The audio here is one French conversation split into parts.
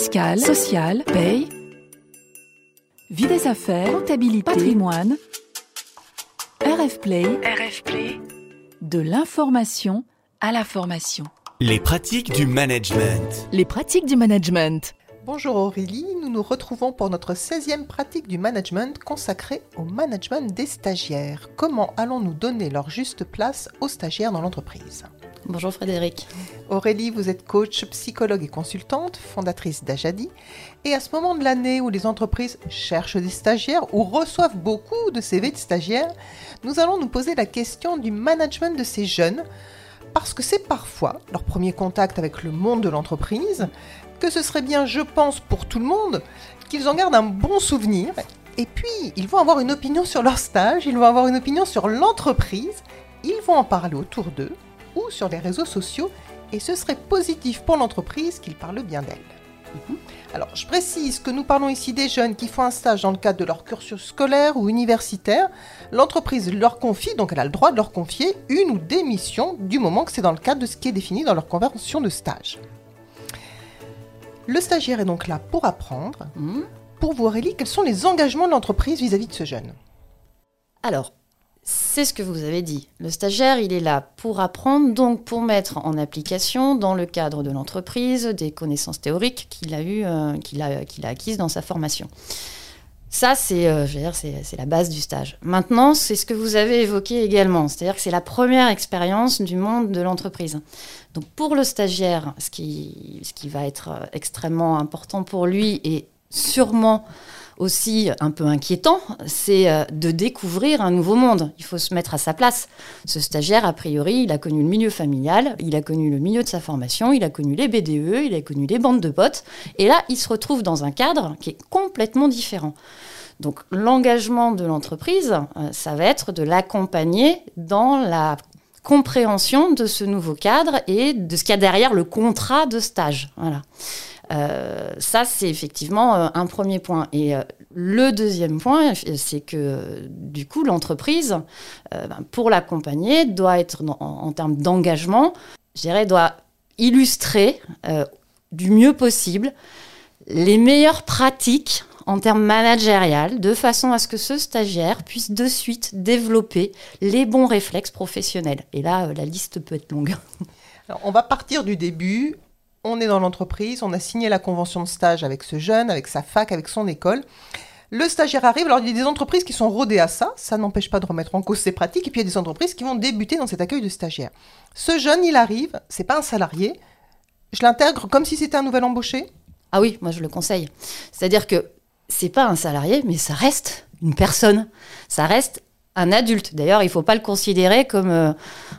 fiscale, sociale, paye, vie des affaires, comptabilité, patrimoine, RF Play, RF Play, de l'information à la formation. Les pratiques du management. Les pratiques du management. Bonjour Aurélie, nous nous retrouvons pour notre 16e pratique du management consacrée au management des stagiaires. Comment allons-nous donner leur juste place aux stagiaires dans l'entreprise? Bonjour Frédéric. Aurélie, vous êtes coach, psychologue et consultante, fondatrice d'Ajadi. Et à ce moment de l'année où les entreprises cherchent des stagiaires ou reçoivent beaucoup de CV de stagiaires, nous allons nous poser la question du management de ces jeunes parce que c'est parfois leur premier contact avec le monde de l'entreprise, que ce serait bien, je pense, pour tout le monde, qu'ils en gardent un bon souvenir. Et puis, ils vont avoir une opinion sur leur stage, ils vont avoir une opinion sur l'entreprise, ils vont en parler autour d'eux ou sur les réseaux sociaux, et ce serait positif pour l'entreprise qu'ils parlent bien d'elle. Alors, je précise que nous parlons ici des jeunes qui font un stage dans le cadre de leur cursus scolaire ou universitaire. L'entreprise leur confie, donc elle a le droit de leur confier une ou des missions du moment que c'est dans le cadre de ce qui est défini dans leur convention de stage. Le stagiaire est donc là pour apprendre. Hmm. Pour vous, Aurélie, quels sont les engagements de l'entreprise vis-à-vis de ce jeune Alors, c'est ce que vous avez dit. Le stagiaire, il est là pour apprendre, donc pour mettre en application, dans le cadre de l'entreprise, des connaissances théoriques qu'il a, eu, euh, qu'il a, qu'il a acquises dans sa formation. Ça, c'est, euh, c'est, la base du stage. Maintenant, c'est ce que vous avez évoqué également, c'est-à-dire que c'est la première expérience du monde de l'entreprise. Donc pour le stagiaire, ce qui, ce qui va être euh, extrêmement important pour lui et sûrement aussi un peu inquiétant, c'est euh, de découvrir un nouveau monde. Il faut se mettre à sa place. Ce stagiaire, a priori, il a connu le milieu familial, il a connu le milieu de sa formation, il a connu les BDE, il a connu les bandes de potes. Et là, il se retrouve dans un cadre qui est complètement différent. Donc l'engagement de l'entreprise, euh, ça va être de l'accompagner dans la compréhension de ce nouveau cadre et de ce qu'il y a derrière le contrat de stage. Voilà. Euh, ça, c'est effectivement euh, un premier point. Et euh, le deuxième point, c'est que du coup, l'entreprise, ben, pour l'accompagner, doit être en, termes d'engagement, je dirais, doit illustrer du mieux possible les meilleures pratiques en termes managériels, de façon à ce que ce stagiaire puisse de suite développer les bons réflexes professionnels. Et là, la liste peut être longue. on va partir du début on est dans l'entreprise, on a signé la convention de stage avec ce jeune, avec sa fac, avec son école. Le stagiaire arrive, alors il y a des entreprises qui sont rodées à ça, ça n'empêche pas de remettre en cause ses pratiques, et puis il y a des entreprises qui vont débuter dans cet accueil de stagiaire. Ce jeune, il arrive, c'est pas un salarié, je l'intègre comme si c'était un nouvel embauché? Ah oui, moi je le conseille. C'est-à-dire que c'est pas un salarié, mais ça reste une personne. Ça reste un adulte. D'ailleurs, il ne faut pas le considérer comme euh,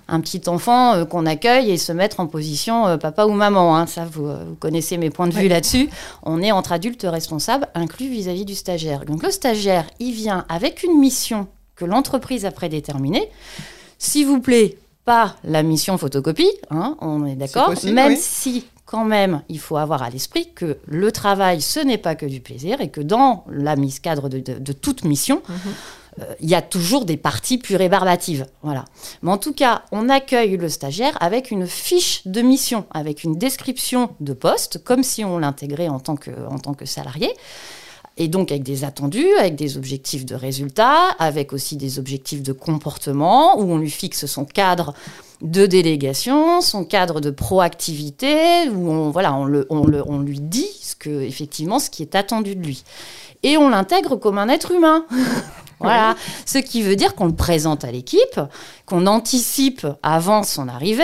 un petit enfant euh, qu'on accueille et se mettre en position euh, papa ou maman. Hein. Ça, vous, connaissez mes points de vue là-dessus. On est entre adultes responsables, inclus vis-à-vis du stagiaire. Donc le stagiaire, il vient avec une mission que l'entreprise a prédéterminée. S'il vous plaît, pas la mission photocopie, hein, on est d'accord, même si quand même, il faut avoir à l'esprit que le travail, ce n'est pas que du plaisir et que dans la mise cadre de, toute mission, mhm il y a toujours des parties plus rébarbatives. Voilà. Mais en tout cas, on accueille le stagiaire avec une fiche de mission, avec une description de poste, comme si on l'intégrait en, tant que, en tant que salarié. Et donc avec des attendus, avec des objectifs de résultats, avec aussi des objectifs de comportement, où on lui fixe son cadre de délégation, son cadre de proactivité, où on, voilà, on, le, on, le, on lui dit ce que, effectivement ce qui est attendu de lui. Et on l'intègre comme un être humain. Voilà. Ce qui veut dire qu'on le présente à l'équipe, qu'on anticipe avant son arrivée.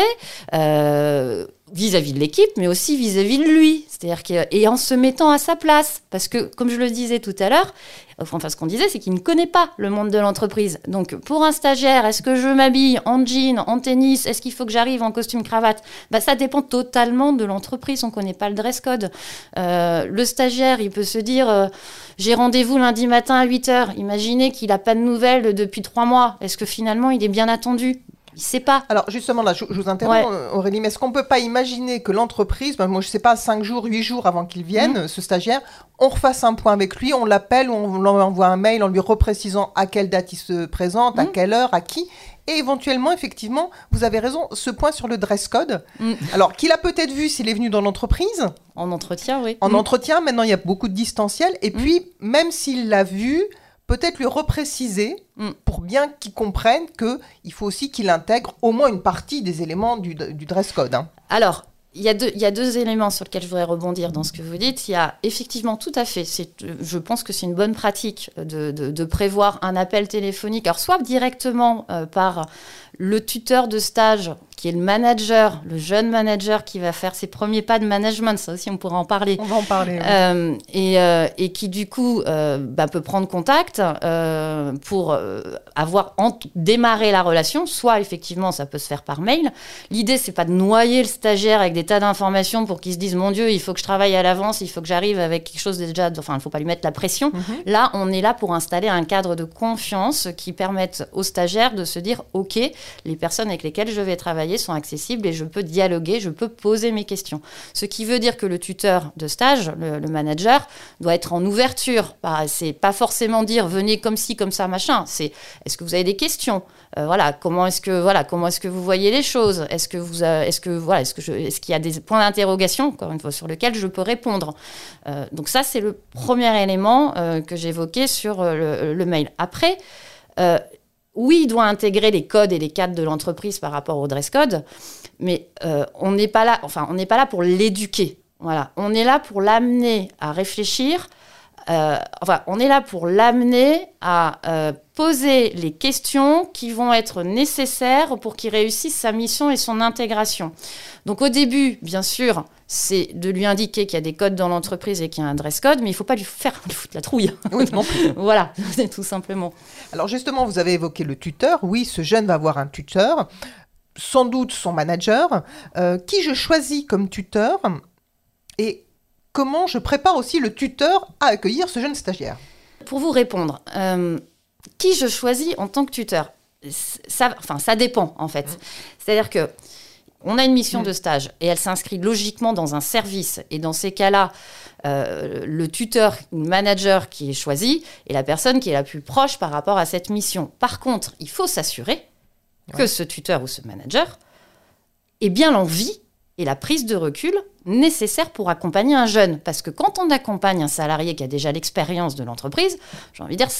Euh, vis-à-vis de l'équipe, mais aussi vis-à-vis de lui. C'est-à-dire que, et en se mettant à sa place. Parce que, comme je le disais tout à l'heure, enfin, ce qu'on disait, c'est qu'il ne connaît pas le monde de l'entreprise. Donc, pour un stagiaire, est-ce que je m'habille en jean, en tennis? Est-ce qu'il faut que j'arrive en costume cravate? Bah, Ça dépend totalement de l'entreprise. On ne connaît pas le dress code. Euh, le stagiaire, il peut se dire euh, j'ai rendez-vous lundi matin à 8 h. Imaginez qu'il n'a pas de nouvelles depuis trois mois. Est-ce que finalement, il est bien attendu? Il sait pas. Alors justement, là, je, je vous interromps, Ouais. euh, Aurélie, mais est-ce qu'on peut pas imaginer que l'entreprise, ben, moi je sais pas, 5 jours, 8 jours avant qu'il vienne, Mhm. ce stagiaire, on refasse un point avec lui, on l'appelle, on lui envoie un mail en lui reprécisant à quelle date il se présente, à Mhm. quelle heure, à qui, et éventuellement, effectivement, vous avez raison, ce point sur le dress code, Mm. alors qu'il a peut-être vu s'il est venu dans l'entreprise, En entretien, oui. en Mm. entretien, maintenant il y a beaucoup de distanciel, et Mm. puis même s'il l'a vu, peut-être lui repréciser Mm. pour bien qu'il comprenne que il faut aussi qu'il intègre au moins une partie des éléments du, du dress code. hein. Alors, il y, a deux, il y a deux éléments sur lesquels je voudrais rebondir dans ce que vous dites. Il y a effectivement tout à fait, je pense que c'est une bonne pratique de, de- de prévoir un appel téléphonique, alors soit directement euh, par le tuteur de stage, qui est le manager, le jeune manager qui va faire ses premiers pas de management, ça aussi on pourra en parler. On va en parler. Euh, et, euh, et qui du coup euh, bah, peut prendre contact pour avoir démarré la relation. Soit effectivement ça peut se faire par mail. L'idée c'est pas de noyer le stagiaire avec des tas d'informations pour qu'il se dise mon Dieu il faut que je travaille à l'avance, il faut que j'arrive avec quelque chose déjà. Enfin il faut pas lui mettre la pression. Mhm. Là, on est là pour installer un cadre de confiance qui permette aux stagiaires de se dire OK, les personnes avec lesquelles je vais travailler sont accessibles et je peux dialoguer, je peux poser mes questions. Ce qui veut dire que le tuteur de stage, le, manager, doit être en ouverture. Bah, C'est pas forcément dire venez comme ci, comme ça, machin. C'est est-ce que vous avez des questions? Euh, Voilà, comment est-ce que voilà, comment est-ce que vous voyez les choses? Est-ce que vous, euh, est-ce que voilà, est-ce qu'il y a des points d'interrogation encore une fois sur lesquels je peux répondre? Euh, donc ça, c'est le premier élément euh, que j'évoquais sur le, mail. Après, oui, il doit intégrer les codes et les cadres de l'entreprise par rapport au dress code, mais euh, on n'est pas là. Enfin, on n'est pas là pour l'éduquer. Voilà, on est là pour l'amener à réfléchir. Euh, enfin, on est là pour l'amener à euh, poser les questions qui vont être nécessaires pour qu'il réussisse sa mission et son intégration. Donc au début, bien sûr, c'est de lui indiquer qu'il y a des codes dans l'entreprise et qu'il y a un dress code, mais il ne faut pas lui faire lui foutre la trouille. Oui, non plus. voilà, c'est tout simplement. Alors justement, vous avez évoqué le tuteur. Oui, ce jeune va avoir un tuteur, sans doute son manager. Euh, qui je choisis comme tuteur et comment je prépare aussi le tuteur à accueillir ce jeune stagiaire Pour vous répondre, euh, qui je choisis en tant que tuteur ça, enfin, ça dépend en fait. C'est-à-dire que on a une mission Mm. de stage et elle s'inscrit logiquement dans un service. Et dans ces cas-là, euh, le tuteur, le manager qui est choisi est la personne qui est la plus proche par rapport à cette mission. Par contre, il faut s'assurer que ce tuteur ou ce manager ait bien l'envie et la prise de recul nécessaire pour accompagner un jeune. Parce que quand on accompagne un salarié qui a déjà l'expérience de l'entreprise, j'ai envie de dire,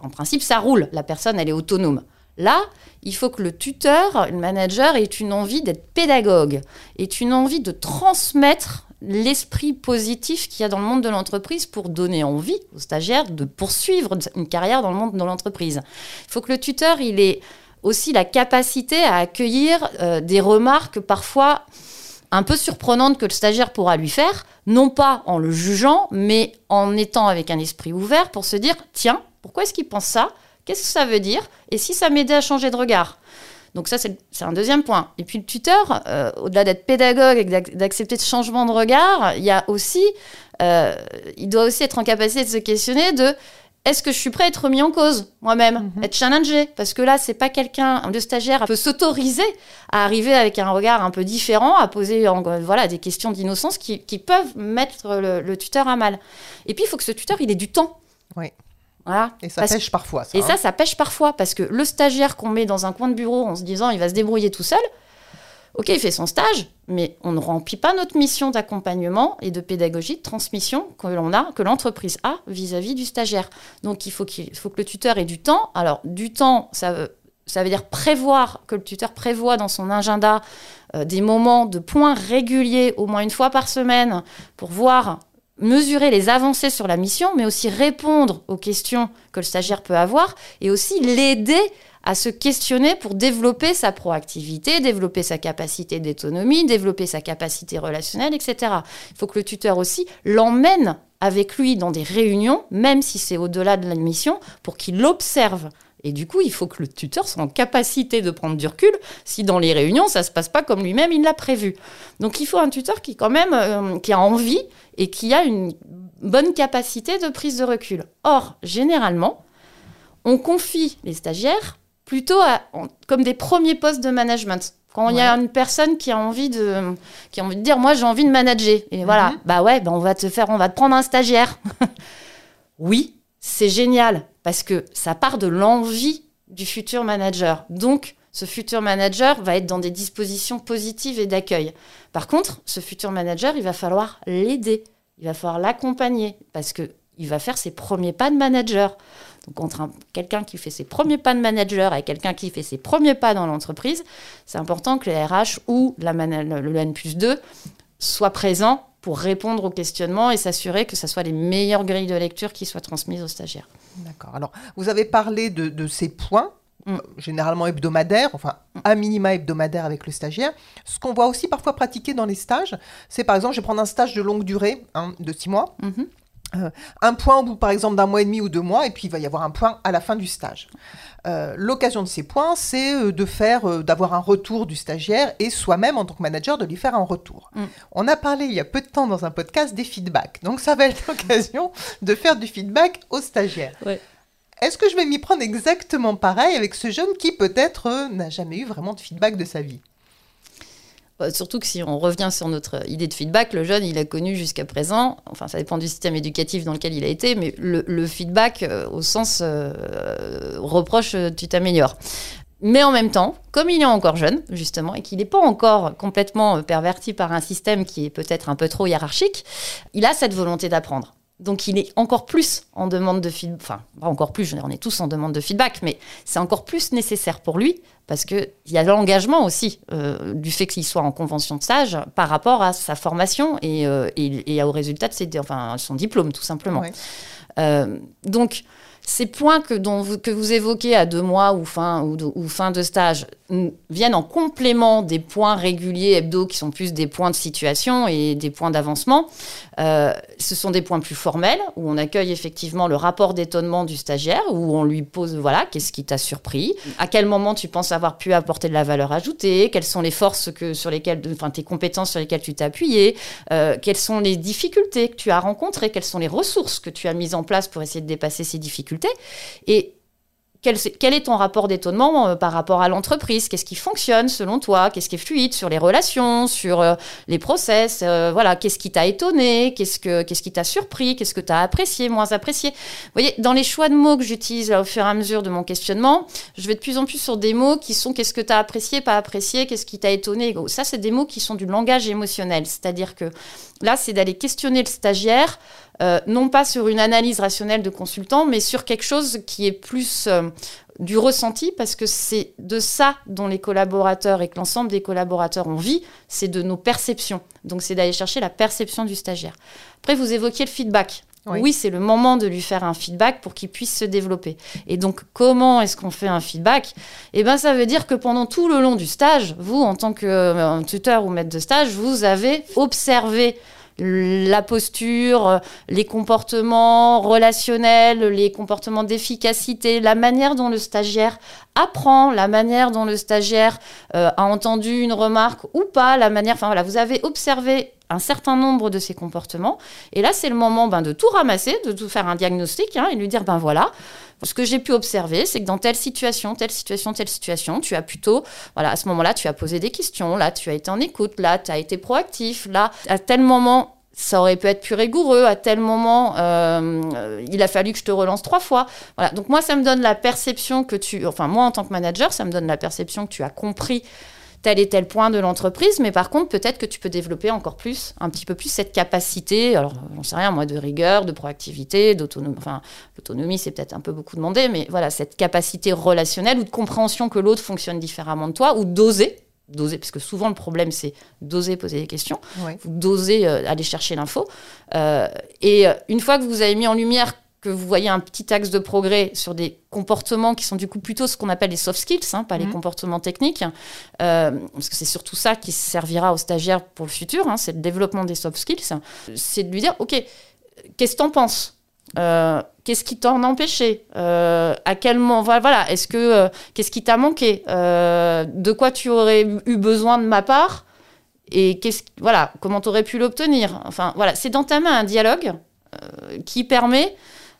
en principe, ça roule. La personne, elle est autonome. Là, il faut que le tuteur, le manager, ait une envie d'être pédagogue, ait une envie de transmettre l'esprit positif qu'il y a dans le monde de l'entreprise pour donner envie aux stagiaires de poursuivre une carrière dans le monde de l'entreprise. Il faut que le tuteur, il ait aussi la capacité à accueillir euh, des remarques parfois un peu surprenantes que le stagiaire pourra lui faire, non pas en le jugeant, mais en étant avec un esprit ouvert pour se dire, tiens, pourquoi est-ce qu'il pense ça? Qu'est-ce que ça veut dire? Et si ça m'aidait à changer de regard? Donc ça, c'est un deuxième point. Et puis le tuteur, euh, au-delà d'être pédagogue et d'ac- d'accepter ce changement de regard, il y a aussi, euh, il doit aussi être en capacité de se questionner de est-ce que je suis prêt à être remis en cause moi-même, Mhm. être challengé Parce que là, c'est pas quelqu'un, le stagiaire peut s'autoriser à arriver avec un regard un peu différent, à poser en- voilà, des questions d'innocence qui, qui peuvent mettre le, le tuteur à mal. Et puis, il faut que ce tuteur, il ait du temps. Oui. Voilà. Et ça Parce- pêche parfois. Ça, et hein. ça, ça pêche parfois parce que le stagiaire qu'on met dans un coin de bureau en se disant il va se débrouiller tout seul, ok, il fait son stage, mais on ne remplit pas notre mission d'accompagnement et de pédagogie, de transmission que l'on a, que l'entreprise a vis-à-vis du stagiaire. Donc il faut, qu'il il faut que le tuteur ait du temps. Alors du temps, ça veut, ça veut dire prévoir, que le tuteur prévoit dans son agenda euh, des moments de points réguliers, au moins une fois par semaine, pour voir mesurer les avancées sur la mission, mais aussi répondre aux questions que le stagiaire peut avoir et aussi l'aider à se questionner pour développer sa proactivité, développer sa capacité d'autonomie, développer sa capacité relationnelle, etc. Il faut que le tuteur aussi l'emmène avec lui dans des réunions, même si c'est au-delà de la mission, pour qu'il l'observe. Et du coup, il faut que le tuteur soit en capacité de prendre du recul si dans les réunions, ça ne se passe pas comme lui-même il l'a prévu. Donc il faut un tuteur qui quand même euh, qui a envie et qui a une bonne capacité de prise de recul. Or, généralement, on confie les stagiaires plutôt à- en- comme des premiers postes de management. Quand il y a une personne qui a envie de, qui a envie de dire, moi j'ai envie de manager, et voilà, Mhm. bah ouais, bah on va te faire, on va te prendre un stagiaire. oui, c'est génial parce que ça part de l'envie du futur manager. Donc, ce futur manager va être dans des dispositions positives et d'accueil. Par contre, ce futur manager, il va falloir l'aider, il va falloir l'accompagner parce que il va faire ses premiers pas de manager. Donc, entre un- quelqu'un qui fait ses premiers pas de manager et quelqu'un qui fait ses premiers pas dans l'entreprise, c'est important que les RH ou la le le N plus 2 soient présents pour répondre aux questionnements et s'assurer que ce soit les meilleures grilles de lecture qui soient transmises aux stagiaires. D'accord. Alors, vous avez parlé de, de ces points, Mm. généralement hebdomadaires, enfin, à minima hebdomadaires avec le stagiaire. Ce qu'on voit aussi parfois pratiquer dans les stages, c'est par exemple, je vais prendre un stage de longue durée, hein, de six mois, Mhm. un point au bout, par exemple, d'un mois et demi ou deux mois, et puis il va y avoir un point à la fin du stage. Euh, L'occasion de ces points, c'est euh, de faire, euh, d'avoir un retour du stagiaire et soi-même, en tant que manager, de lui faire un retour. Mm. On a parlé il y a peu de temps dans un podcast des feedbacks. Donc ça va être l'occasion de faire du feedback aux stagiaires. Ouais. Est-ce que je vais m'y prendre exactement pareil avec ce jeune qui peut-être euh, n'a jamais eu vraiment de feedback de sa vie? Euh, Surtout que si on revient sur notre idée de feedback, le jeune, il a connu jusqu'à présent, enfin ça dépend du système éducatif dans lequel il a été, mais le, le feedback euh, au sens euh, reproche, euh, tu t'améliores. Mais en même temps, comme il est encore jeune, justement, et qu'il n'est pas encore complètement euh, perverti par un système qui est peut-être un peu trop hiérarchique, il a cette volonté d'apprendre. Donc il est encore plus en demande de feedback, enfin pas encore plus, je veux dire, on est tous en demande de feedback, mais c'est encore plus nécessaire pour lui parce qu'il y a l'engagement aussi euh, du fait qu'il soit en convention de stage par rapport à sa formation et, euh, et, et au résultat de ses, enfin, son diplôme tout simplement. Ouais. Euh, donc ces points que, vous, que vous évoquez à deux mois ou fin, ou, de- fin de stage viennent en complément des points réguliers hebdo qui sont plus des points de situation et des points d'avancement. Euh, ce sont des points plus formels où on accueille effectivement le rapport d'étonnement du stagiaire, où on lui pose voilà, qu'est-ce qui t'a surpris À quel moment tu penses avoir pu apporter de la valeur ajoutée Quelles sont les forces que, sur lesquelles, enfin tes compétences sur lesquelles tu t'es appuyé Euh, Quelles sont les difficultés que tu as rencontrées Quelles sont les ressources que tu as mises en place pour essayer de dépasser ces difficultés Et quel, est ton rapport d'étonnement euh, par rapport à l'entreprise? Qu'est-ce qui fonctionne selon toi? Qu'est-ce qui est fluide sur les relations, sur euh, les process euh, Voilà, qu'est-ce qui t'a étonné? Qu'est-ce que qu'est-ce qui t'a surpris? Qu'est-ce que tu as apprécié, moins apprécié? Vous voyez, dans les choix de mots que j'utilise au fur et à mesure de mon questionnement, je vais de plus en plus sur des mots qui sont qu'est-ce que tu as apprécié, pas apprécié, qu'est-ce qui t'a étonné? Ça, c'est des mots qui sont du langage émotionnel. C'est-à-dire que là, c'est d'aller questionner le stagiaire, euh, non pas sur une analyse rationnelle de consultant, mais sur quelque chose qui est plus euh, du ressenti, parce que c'est de ça dont les collaborateurs et que l'ensemble des collaborateurs ont vie, c'est de nos perceptions. Donc, c'est d'aller chercher la perception du stagiaire. Après, vous évoquiez le feedback. Oui. Oui, c'est le moment de lui faire un feedback pour qu'il puisse se développer. Et donc, comment est-ce qu'on fait un feedback? Eh bien, ça veut dire que pendant tout le long du stage, vous, en tant que euh, tuteur ou maître de stage, vous avez observé la posture, les comportements relationnels, les comportements d'efficacité, la manière dont le stagiaire apprend, la manière dont le stagiaire euh, a entendu une remarque ou pas, la manière, enfin voilà, vous avez observé un certain nombre de ces comportements. Et là, c'est le moment ben, de tout ramasser, de tout faire un diagnostic hein, et lui dire, ben voilà, ce que j'ai pu observer, c'est que dans telle situation, telle situation, telle situation, tu as plutôt, voilà, à ce moment-là, tu as posé des questions, là, tu as été en écoute, là, tu as été proactif, là, à tel moment, ça aurait pu être plus rigoureux, à tel moment, euh, il a fallu que je te relance trois fois. Voilà, donc moi, ça me donne la perception que tu, enfin, moi, en tant que manager, ça me donne la perception que tu as compris tel et tel point de l'entreprise, mais par contre, peut-être que tu peux développer encore plus, un petit peu plus cette capacité, alors j'en sais rien, moi, de rigueur, de proactivité, d'autonomie, enfin, l'autonomie, c'est peut-être un peu beaucoup demandé, mais voilà, cette capacité relationnelle ou de compréhension que l'autre fonctionne différemment de toi, ou d'oser, d'oser, parce que souvent le problème, c'est d'oser poser des questions, d'oser euh, aller chercher l'info. Euh, et euh, une fois que vous avez mis en lumière que vous voyez un petit axe de progrès sur des comportements qui sont du coup plutôt ce qu'on appelle les soft skills, hein, pas les Mhm. comportements techniques, euh, parce que c'est surtout ça qui servira aux stagiaires pour le futur, hein, c'est le développement des soft skills, c'est de lui dire, ok, qu'est-ce que t'en penses? Euh, Qu'est-ce qui t'en a empêché Euh, À quel moment Voilà. Est-ce que euh, qu'est-ce qui t'a manqué? De quoi tu aurais eu besoin de ma part? Et qu'est-ce voilà Comment tu aurais pu l'obtenir? Enfin voilà, c'est d'entamer un dialogue qui permet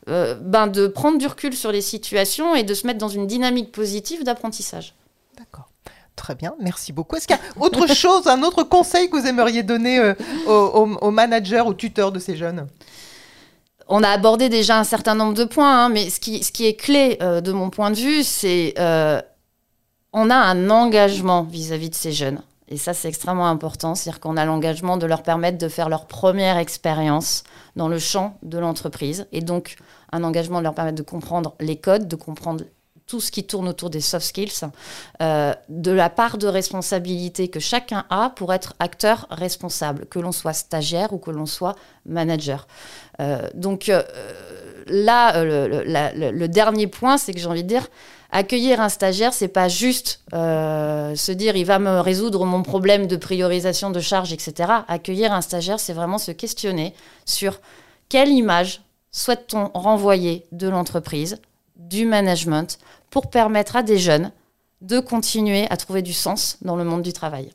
euh, ben, de prendre du recul sur les situations et de se mettre dans une dynamique positive d'apprentissage. D'accord. Très bien, merci beaucoup. Est-ce qu'il y a autre chose, un autre conseil que vous aimeriez donner euh, aux, aux, managers, aux tuteurs de ces jeunes? On a abordé déjà un certain nombre de points, hein, mais ce qui, ce qui, est clé euh, de mon point de vue, c'est euh, on a un engagement vis-à-vis de ces jeunes. Et ça, c'est extrêmement important. C'est-à-dire qu'on a l'engagement de leur permettre de faire leur première expérience dans le champ de l'entreprise. Et donc, un engagement de leur permettre de comprendre les codes, de comprendre tout ce qui tourne autour des soft skills, euh, de la part de responsabilité que chacun a pour être acteur responsable, que l'on soit stagiaire ou que l'on soit manager. Euh, donc euh, là, le, dernier point, c'est que j'ai envie de dire, accueillir un stagiaire, c'est pas juste se dire il va me résoudre mon problème de priorisation de charges, etc. Accueillir un stagiaire, c'est vraiment se questionner sur quelle image souhaite-t-on renvoyer de l'entreprise, du management, pour permettre à des jeunes de continuer à trouver du sens dans le monde du travail.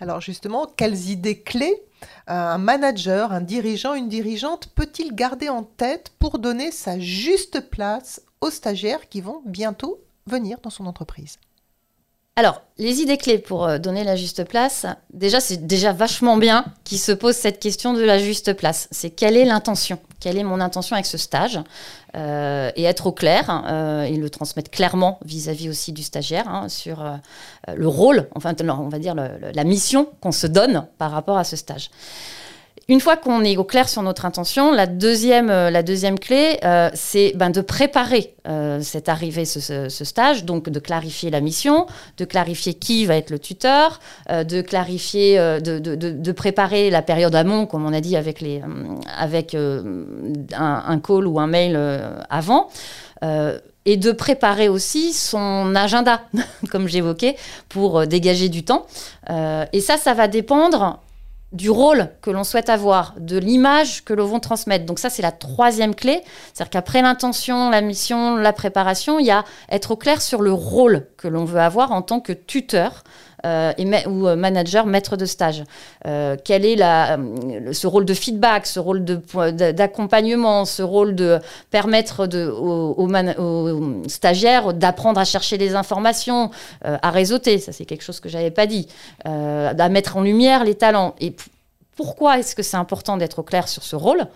Alors justement, quelles idées clés un manager, un dirigeant, une dirigeante peut-il garder en tête pour donner sa juste place aux stagiaires qui vont bientôt venir dans son entreprise alors, les idées clés pour euh, donner la juste place, déjà, c'est déjà vachement bien qu'il se pose cette question de la juste place. C'est quelle est l'intention? Quelle est mon intention avec ce stage? Euh, Et être au clair euh, et le transmettre clairement vis-à-vis aussi du stagiaire hein, sur le rôle, enfin, on va dire la mission qu'on se donne par rapport à ce stage. Une fois qu'on est au clair sur notre intention, la deuxième, euh, la deuxième clé, euh, c'est ben, de préparer euh, cette arrivée, ce, stage, donc de clarifier la mission, de clarifier qui va être le tuteur, de clarifier, de, préparer la période amont, comme on a dit avec, les, avec un, call ou un mail avant. et de préparer aussi son agenda, comme j'évoquais, pour dégager du temps. et ça, ça va dépendre du rôle que l'on souhaite avoir, de l'image que l'on veut transmettre. Donc ça, c'est la troisième clé. C'est-à-dire qu'après l'intention, la mission, la préparation, il y a être au clair sur le rôle que l'on veut avoir en tant que tuteur euh, ou euh, manager, maître de stage. Euh, quel est ce rôle de feedback, ce rôle d'accompagnement, ce rôle de permettre aux, stagiaires d'apprendre à chercher les informations, à réseauter, ça c'est quelque chose que j'avais pas dit, à mettre en lumière les talents. Et pourquoi est-ce que c'est important d'être clair sur ce rôle?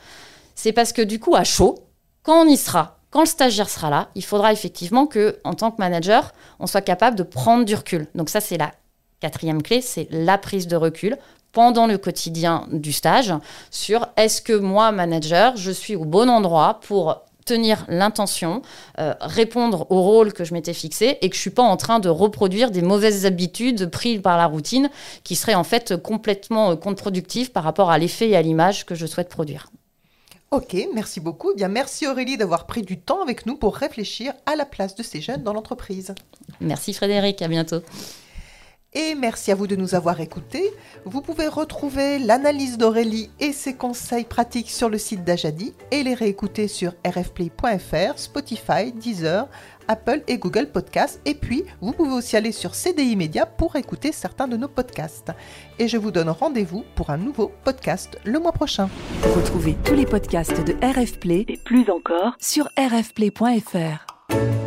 C'est parce que du coup, à chaud, quand on y sera, quand le stagiaire sera là, il faudra effectivement que, en tant que manager, on soit capable de prendre du recul. Donc ça, c'est la Quatrième clé, c'est la prise de recul pendant le quotidien du stage sur est-ce que moi, manager, je suis au bon endroit pour tenir l'intention, euh, répondre au rôle que je m'étais fixé et que je suis pas en train de reproduire des mauvaises habitudes prises par la routine qui seraient en fait complètement euh, contre-productives par rapport à l'effet et à l'image que je souhaite produire. Ok, merci beaucoup. Eh bien, merci Aurélie d'avoir pris du temps avec nous pour réfléchir à la place de ces jeunes dans l'entreprise. Merci Frédéric, à bientôt. Et merci à vous de nous avoir écoutés. Vous pouvez retrouver l'analyse d'Aurélie et ses conseils pratiques sur le site d'Ajadi et les réécouter sur rfplay.fr, Spotify, Deezer, Apple et Google Podcasts. Et puis, vous pouvez aussi aller sur CDI Media pour écouter certains de nos podcasts. Et je vous donne rendez-vous pour un nouveau podcast le mois prochain. Retrouvez tous les podcasts de RFplay et plus encore sur rfplay.fr.